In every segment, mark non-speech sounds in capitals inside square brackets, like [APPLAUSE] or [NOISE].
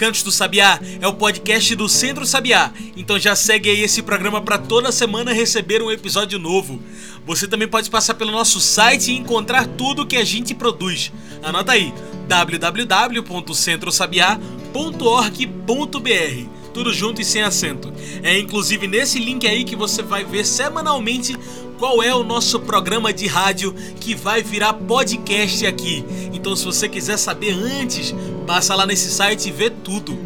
Cantos do Sabiá é o podcast do Centro Sabiá, então já segue aí esse programa para toda semana receber um episódio novo. Você também pode passar pelo nosso site e encontrar tudo que a gente produz. Anota aí www.centrosabiá.org.br tudo junto e sem acento. É inclusive nesse link aí que você vai ver semanalmente qual é o nosso programa de rádio que vai virar podcast aqui. Então, se você quiser saber antes, passa lá nesse site e vê tudo.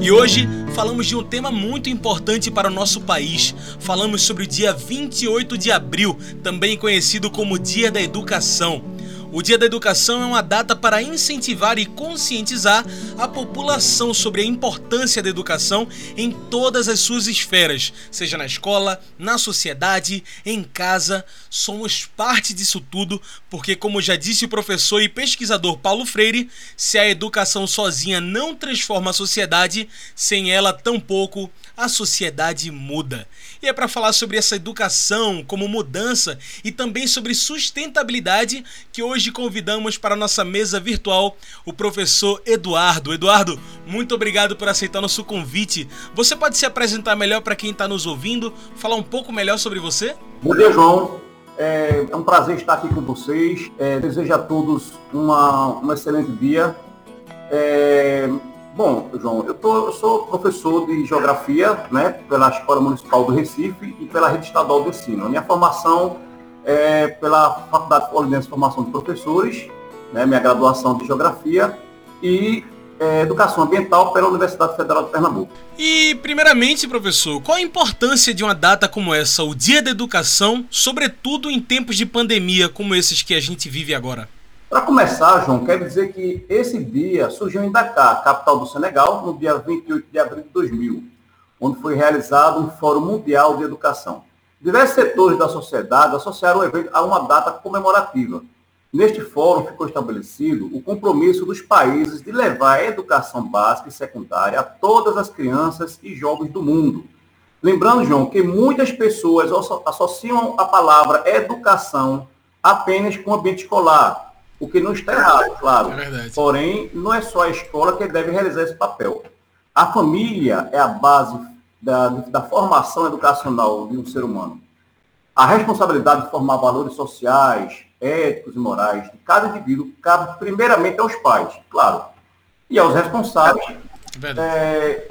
E hoje falamos de um tema muito importante para o nosso país. Falamos sobre o dia 28 de abril, também conhecido como Dia da Educação. O Dia da Educação é uma data para incentivar e conscientizar a população sobre a importância da educação em todas as suas esferas, seja na escola, na sociedade, em casa. Somos parte disso tudo, porque, como já disse o professor e pesquisador Paulo Freire, se a educação sozinha não transforma a sociedade, sem ela tampouco a sociedade muda. E é para falar sobre essa educação como mudança e também sobre sustentabilidade que hoje convidamos para nossa mesa virtual o professor Eduardo. Eduardo, muito obrigado por aceitar nosso convite. Você pode se apresentar melhor para quem está nos ouvindo, falar um pouco melhor sobre você? Bom dia, João. É, é um prazer estar aqui com vocês. É, desejo a todos uma, um excelente dia. É, Bom, João, eu, tô, eu, sou professor de Geografia né, pela Escola Municipal do Recife e pela Rede Estadual de Ensino. A minha formação é pela Faculdade Fluminense de Formação de Professores, né, minha graduação de Geografia e é, Educação Ambiental pela Universidade Federal de Pernambuco. E, primeiramente, professor, qual a importância de uma data como essa, o Dia da Educação, sobretudo em tempos de pandemia como esses que a gente vive agora? Para começar, João, quero dizer que esse dia surgiu em Dakar, capital do Senegal, no dia 28 de abril de 2000, onde foi realizado um Fórum Mundial de Educação. Diversos setores da sociedade associaram o evento a uma data comemorativa. Neste fórum ficou estabelecido o compromisso dos países de levar a educação básica e secundária a todas as crianças e jovens do mundo. Lembrando, João, que muitas pessoas associam a palavra educação apenas com o ambiente escolar, o que não está errado, claro. É Porém, não é só a escola que deve realizar esse papel. A família é a base da, da formação educacional de um ser humano. A responsabilidade de formar valores sociais, éticos e morais de cada indivíduo cabe primeiramente aos pais, claro, e aos responsáveis. É,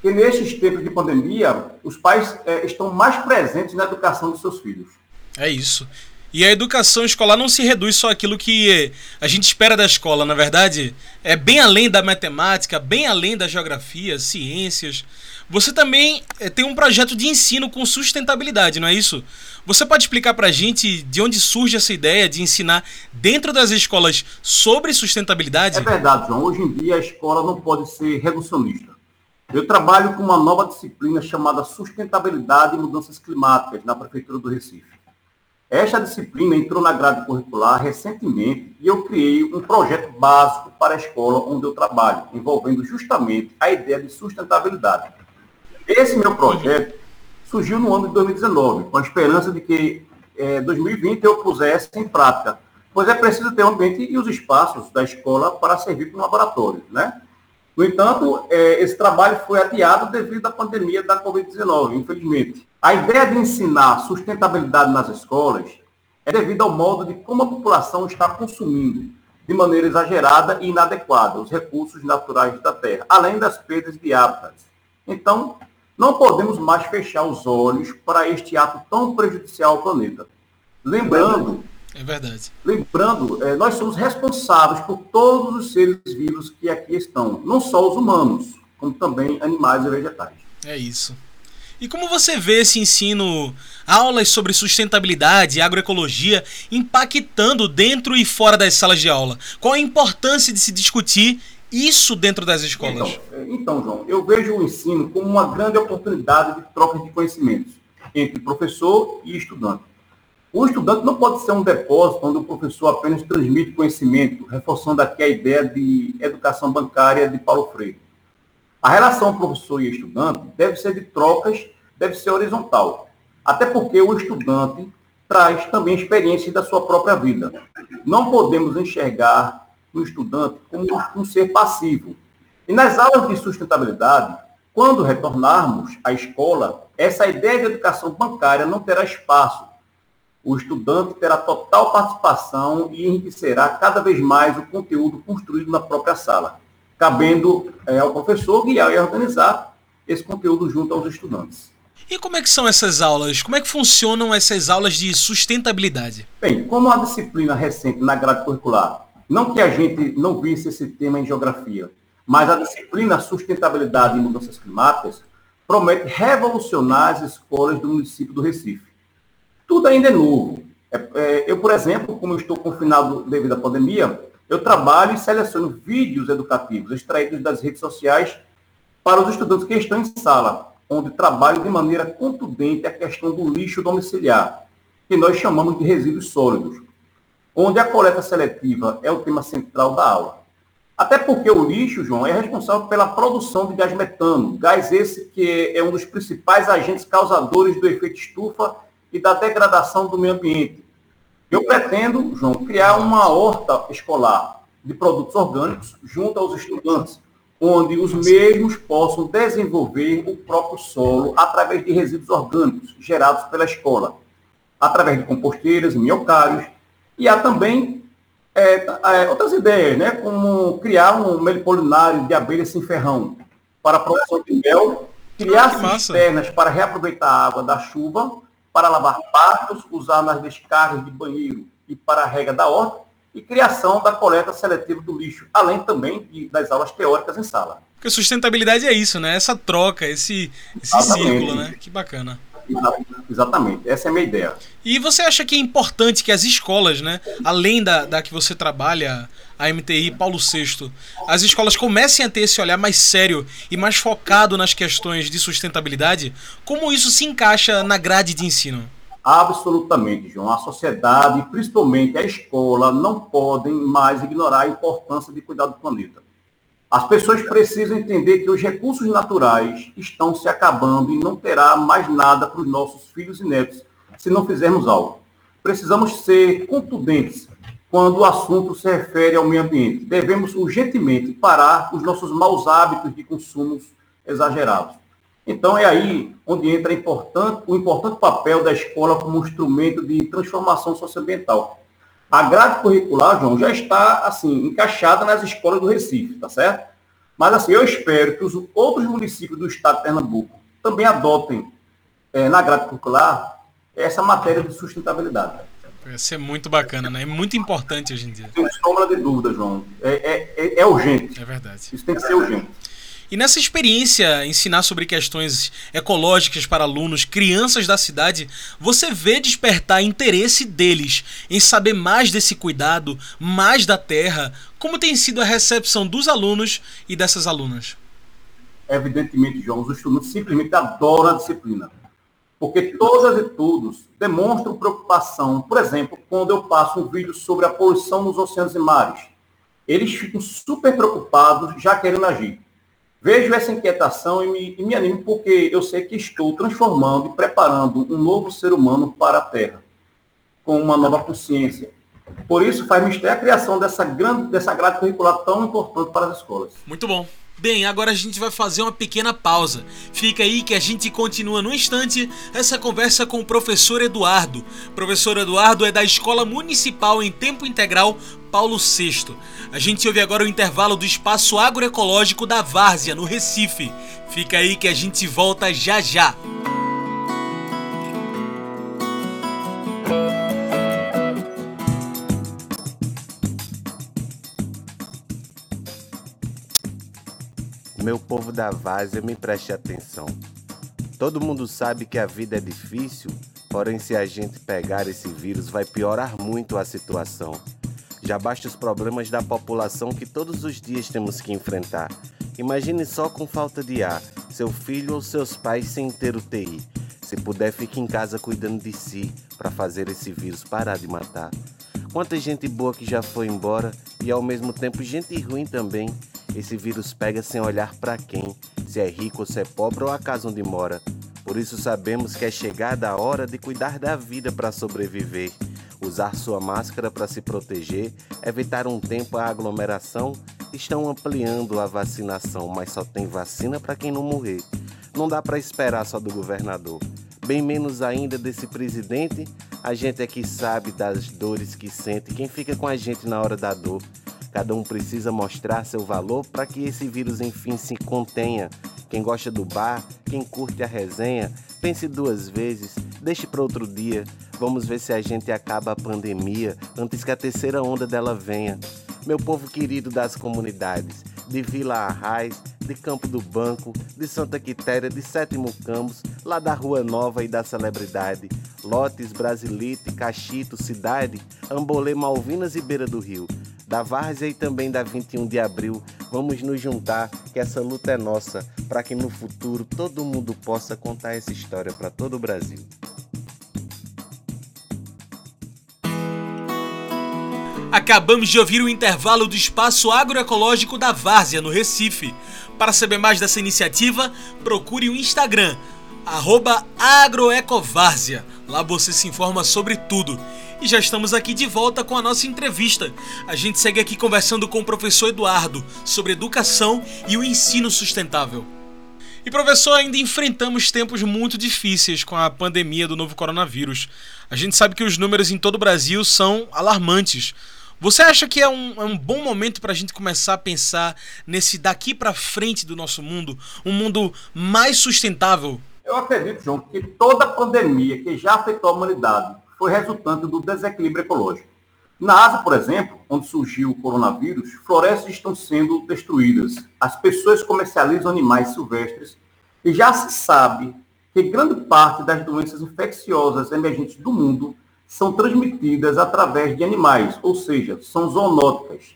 que nesses tempos de pandemia, os pais é, estão mais presentes na educação dos seus filhos. É isso. E a educação escolar não se reduz só àquilo que a gente espera da escola, na verdade, é bem além da matemática, bem além da geografia, ciências. Você também eh, tem um projeto de ensino com sustentabilidade, não é isso? Você pode explicar para a gente de onde surge essa ideia de ensinar dentro das escolas sobre sustentabilidade? É verdade, João. Hoje em dia a escola não pode ser reducionista. Eu trabalho com uma nova disciplina chamada Sustentabilidade e Mudanças Climáticas na Prefeitura do Recife. Esta disciplina entrou na grade curricular recentemente e eu criei um projeto básico para a escola onde eu trabalho, envolvendo justamente a ideia de sustentabilidade. Esse meu projeto surgiu no ano de 2019, com a esperança de que é, 2020 eu pusesse em prática, pois é preciso ter o um ambiente e os espaços da escola para servir como laboratório, né? No entanto, é, esse trabalho foi adiado devido à pandemia da Covid-19, infelizmente. A ideia de ensinar sustentabilidade nas escolas é devido ao modo de como a população está consumindo, de maneira exagerada e inadequada, os recursos naturais da terra, além das perdas de hábitats. Então, não podemos mais fechar os olhos para este ato tão prejudicial ao planeta. Lembrando é verdade. Lembrando, é, nós somos responsáveis por todos os seres vivos que aqui estão, não só os humanos, como também animais e vegetais. É isso. E como você vê esse ensino aulas sobre sustentabilidade e agroecologia impactando dentro e fora das salas de aula. Qual a importância de se discutir isso dentro das escolas? Então, então, João, eu vejo o ensino como uma grande oportunidade de troca de conhecimentos entre professor e estudante. O estudante não pode ser um depósito onde o professor apenas transmite conhecimento, reforçando aqui a ideia de educação bancária de Paulo Freire. A relação professor e estudante deve ser de trocas, deve ser horizontal. Até porque o estudante traz também experiências da sua própria vida. Não podemos enxergar o estudante como um ser passivo. E nas aulas de sustentabilidade, quando retornarmos à escola, essa ideia de educação bancária não terá espaço. O estudante terá total participação e enriquecerá cada vez mais o conteúdo construído na própria sala, cabendo é, ao professor guiar e organizar esse conteúdo junto aos estudantes. E como é que são essas aulas? Como é que funcionam essas aulas de sustentabilidade? Bem, como a disciplina recente na grade curricular, não que a gente não visse esse tema em geografia, mas a disciplina Sustentabilidade e Mudanças Climáticas promete revolucionar as escolas do município do Recife. Tudo ainda é novo. É, é, eu, por exemplo, como estou confinado devido à pandemia, eu trabalho e seleciono vídeos educativos extraídos das redes sociais para os estudantes que estão em sala, onde trabalho de maneira contundente a questão do lixo domiciliar, que nós chamamos de resíduos sólidos, onde a coleta seletiva é o tema central da aula. Até porque o lixo, João, é responsável pela produção de gás metano, gás esse que é um dos principais agentes causadores do efeito estufa e da degradação do meio ambiente. Eu pretendo, João, criar uma horta escolar de produtos orgânicos junto aos estudantes, onde os mesmos possam desenvolver o próprio solo através de resíduos orgânicos gerados pela escola, através de composteiras, minhocários, e há também é, é, outras ideias, né? como criar um melipolinário de abelha sem ferrão para a produção de mel, criar ah, cisternas para reaproveitar a água da chuva, para lavar patos, usar nas descargas de banheiro e para a rega da horta, e criação da coleta seletiva do lixo, além também de, das aulas teóricas em sala. Porque sustentabilidade é isso, né? Essa troca, esse, esse círculo, né? Que bacana. Exatamente, essa é a minha ideia. E você acha que é importante que as escolas, né, além da, da que você trabalha, a MTI Paulo VI, as escolas comecem a ter esse olhar mais sério e mais focado nas questões de sustentabilidade? Como isso se encaixa na grade de ensino? Absolutamente, João. A sociedade, principalmente a escola, não podem mais ignorar a importância de cuidar do planeta. As pessoas precisam entender que os recursos naturais estão se acabando e não terá mais nada para os nossos filhos e netos se não fizermos algo. Precisamos ser contundentes quando o assunto se refere ao meio ambiente. Devemos urgentemente parar os nossos maus hábitos de consumos exagerados. Então é aí onde entra importante, o importante papel da escola como instrumento de transformação socioambiental a grade curricular, João, já está, assim, encaixada nas escolas do Recife, tá certo? Mas, assim, eu espero que os outros municípios do estado de Pernambuco também adotem é, na grade curricular essa matéria de sustentabilidade. Isso é muito bacana, né? É muito importante hoje em dia. Sem sombra de dúvida, João. É, é, é, é urgente. É verdade. Isso tem que ser urgente. E nessa experiência, ensinar sobre questões ecológicas para alunos, crianças da cidade, você vê despertar interesse deles em saber mais desse cuidado, mais da terra? Como tem sido a recepção dos alunos e dessas alunas? Evidentemente, João, os estudantes simplesmente adoram a disciplina. Porque todas e todos demonstram preocupação. Por exemplo, quando eu passo um vídeo sobre a poluição nos oceanos e mares, eles ficam super preocupados, já querendo agir. Vejo essa inquietação e me, e me animo porque eu sei que estou transformando e preparando um novo ser humano para a Terra, com uma nova consciência. Por isso, faz mistério a criação dessa, grande, dessa grade curricular tão importante para as escolas. Muito bom. Bem, agora a gente vai fazer uma pequena pausa. Fica aí que a gente continua no instante essa conversa com o professor Eduardo. O professor Eduardo é da Escola Municipal em Tempo Integral Paulo VI. A gente ouve agora o intervalo do espaço agroecológico da Várzea, no Recife. Fica aí que a gente volta já já. Meu povo da Várzea, me preste atenção. Todo mundo sabe que a vida é difícil Porém, se a gente pegar esse vírus, vai piorar muito a situação. Já basta os problemas da população que todos os dias temos que enfrentar. Imagine só com falta de ar, seu filho ou seus pais sem ter UTI. Se puder, fique em casa cuidando de si para fazer esse vírus parar de matar. Quanta gente boa que já foi embora e ao mesmo tempo gente ruim também. Esse vírus pega sem olhar para quem, se é rico ou se é pobre ou a casa onde mora. Por isso sabemos que é chegada a hora de cuidar da vida para sobreviver. Usar sua máscara para se proteger, evitar um tempo a aglomeração. Estão ampliando a vacinação, mas só tem vacina para quem não morrer. Não dá para esperar só do governador bem menos ainda desse presidente. A gente é que sabe das dores que sente, quem fica com a gente na hora da dor. Cada um precisa mostrar seu valor para que esse vírus enfim se contenha. Quem gosta do bar, quem curte a resenha, pense duas vezes, deixe para outro dia. Vamos ver se a gente acaba a pandemia antes que a terceira onda dela venha. Meu povo querido das comunidades, de Vila Arraiz, de Campo do Banco, de Santa Quitéria, de Sétimo Campos, lá da Rua Nova e da Celebridade, Lotes, Brasilite, Cachito, Cidade, Ambolê, Malvinas e Beira do Rio. Da Várzea e também da 21 de abril, vamos nos juntar, que essa luta é nossa, para que no futuro todo mundo possa contar essa história para todo o Brasil. Acabamos de ouvir o intervalo do Espaço Agroecológico da Várzea, no Recife. Para saber mais dessa iniciativa, procure o Instagram, agroecovárzea. Lá você se informa sobre tudo. E já estamos aqui de volta com a nossa entrevista. A gente segue aqui conversando com o professor Eduardo sobre educação e o ensino sustentável. E professor, ainda enfrentamos tempos muito difíceis com a pandemia do novo coronavírus. A gente sabe que os números em todo o Brasil são alarmantes. Você acha que é um, é um bom momento para a gente começar a pensar nesse daqui para frente do nosso mundo, um mundo mais sustentável? Eu acredito, João, que toda pandemia que já afetou a humanidade foi resultante do desequilíbrio ecológico. Na Ásia, por exemplo, onde surgiu o coronavírus, florestas estão sendo destruídas. As pessoas comercializam animais silvestres e já se sabe que grande parte das doenças infecciosas emergentes do mundo são transmitidas através de animais, ou seja, são zoonóticas.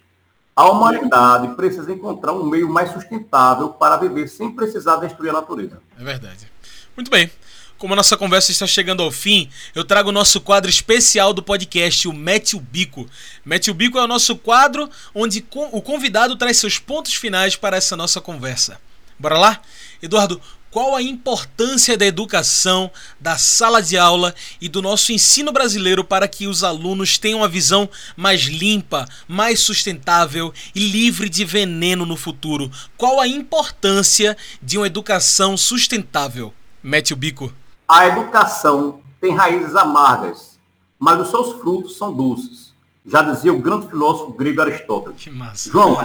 A humanidade precisa encontrar um meio mais sustentável para viver sem precisar destruir a natureza. É verdade. Muito bem. Como a nossa conversa está chegando ao fim, eu trago o nosso quadro especial do podcast, o Mete o Bico. Mete o Bico é o nosso quadro onde o convidado traz seus pontos finais para essa nossa conversa. Bora lá? Eduardo, qual a importância da educação, da sala de aula e do nosso ensino brasileiro para que os alunos tenham uma visão mais limpa, mais sustentável e livre de veneno no futuro. Qual a importância de uma educação sustentável? Mete o bico. A educação tem raízes amargas, mas os seus frutos são doces. Já dizia o grande filósofo grego Aristóteles. Que massa. João,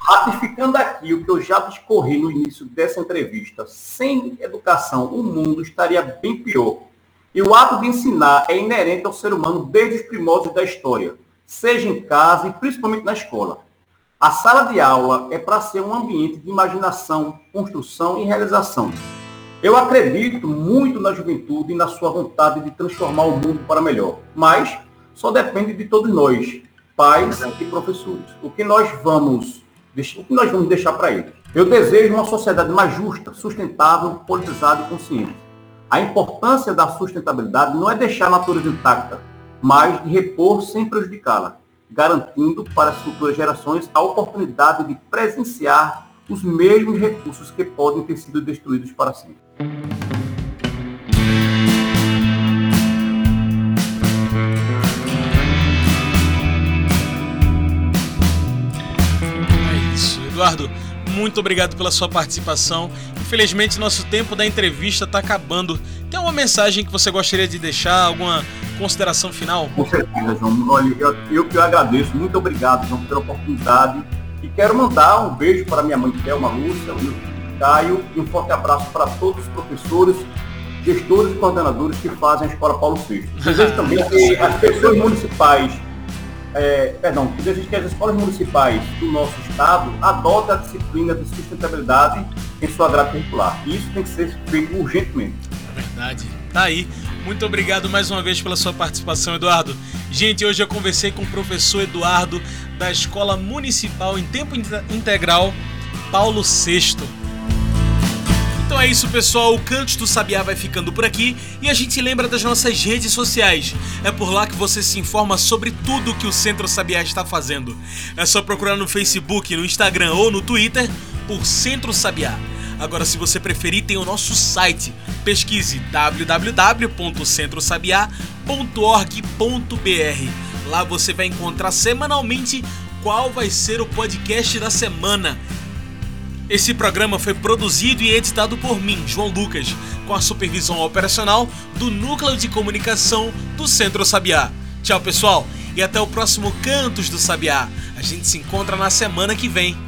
Ratificando aqui o que eu já discorri no início dessa entrevista, sem educação o mundo estaria bem pior. E o ato de ensinar é inerente ao ser humano desde os primórdios da história, seja em casa e principalmente na escola. A sala de aula é para ser um ambiente de imaginação, construção e realização. Eu acredito muito na juventude e na sua vontade de transformar o mundo para melhor, mas só depende de todos nós, pais e professores. O que nós vamos o que nós vamos deixar para eles? Eu desejo uma sociedade mais justa, sustentável, politizada e consciente. A importância da sustentabilidade não é deixar a natureza intacta, mas de repor sem prejudicá-la, garantindo para as futuras gerações a oportunidade de presenciar os mesmos recursos que podem ter sido destruídos para sempre. Eduardo, muito obrigado pela sua participação. Infelizmente, nosso tempo da entrevista está acabando. Tem alguma mensagem que você gostaria de deixar? Alguma consideração final? Com certeza, João. Olha, eu, eu que eu agradeço. Muito obrigado, João, pela oportunidade. E quero mandar um beijo para minha mãe, Thelma Lúcia, o Caio, e um forte abraço para todos os professores, gestores e coordenadores que fazem a Escola Paulo VI. [LAUGHS] Desejo também que as pessoas municipais é, perdão, que que as escolas municipais do nosso estado adotem a disciplina de sustentabilidade em sua grade curricular. E isso tem que ser feito urgentemente. É verdade. Tá aí Muito obrigado mais uma vez pela sua participação, Eduardo. Gente, hoje eu conversei com o professor Eduardo da Escola Municipal em Tempo Integral Paulo VI. Então é isso, pessoal. O Cantos do Sabiá vai ficando por aqui e a gente lembra das nossas redes sociais. É por lá que você se informa sobre tudo que o Centro Sabiá está fazendo. É só procurar no Facebook, no Instagram ou no Twitter por Centro Sabiá. Agora, se você preferir, tem o nosso site. Pesquise www.centrosabiá.org.br. Lá você vai encontrar semanalmente qual vai ser o podcast da semana esse programa foi produzido e editado por mim, João Lucas, com a supervisão operacional do Núcleo de Comunicação do Centro Sabiá. Tchau, pessoal, e até o próximo Cantos do Sabiá. A gente se encontra na semana que vem.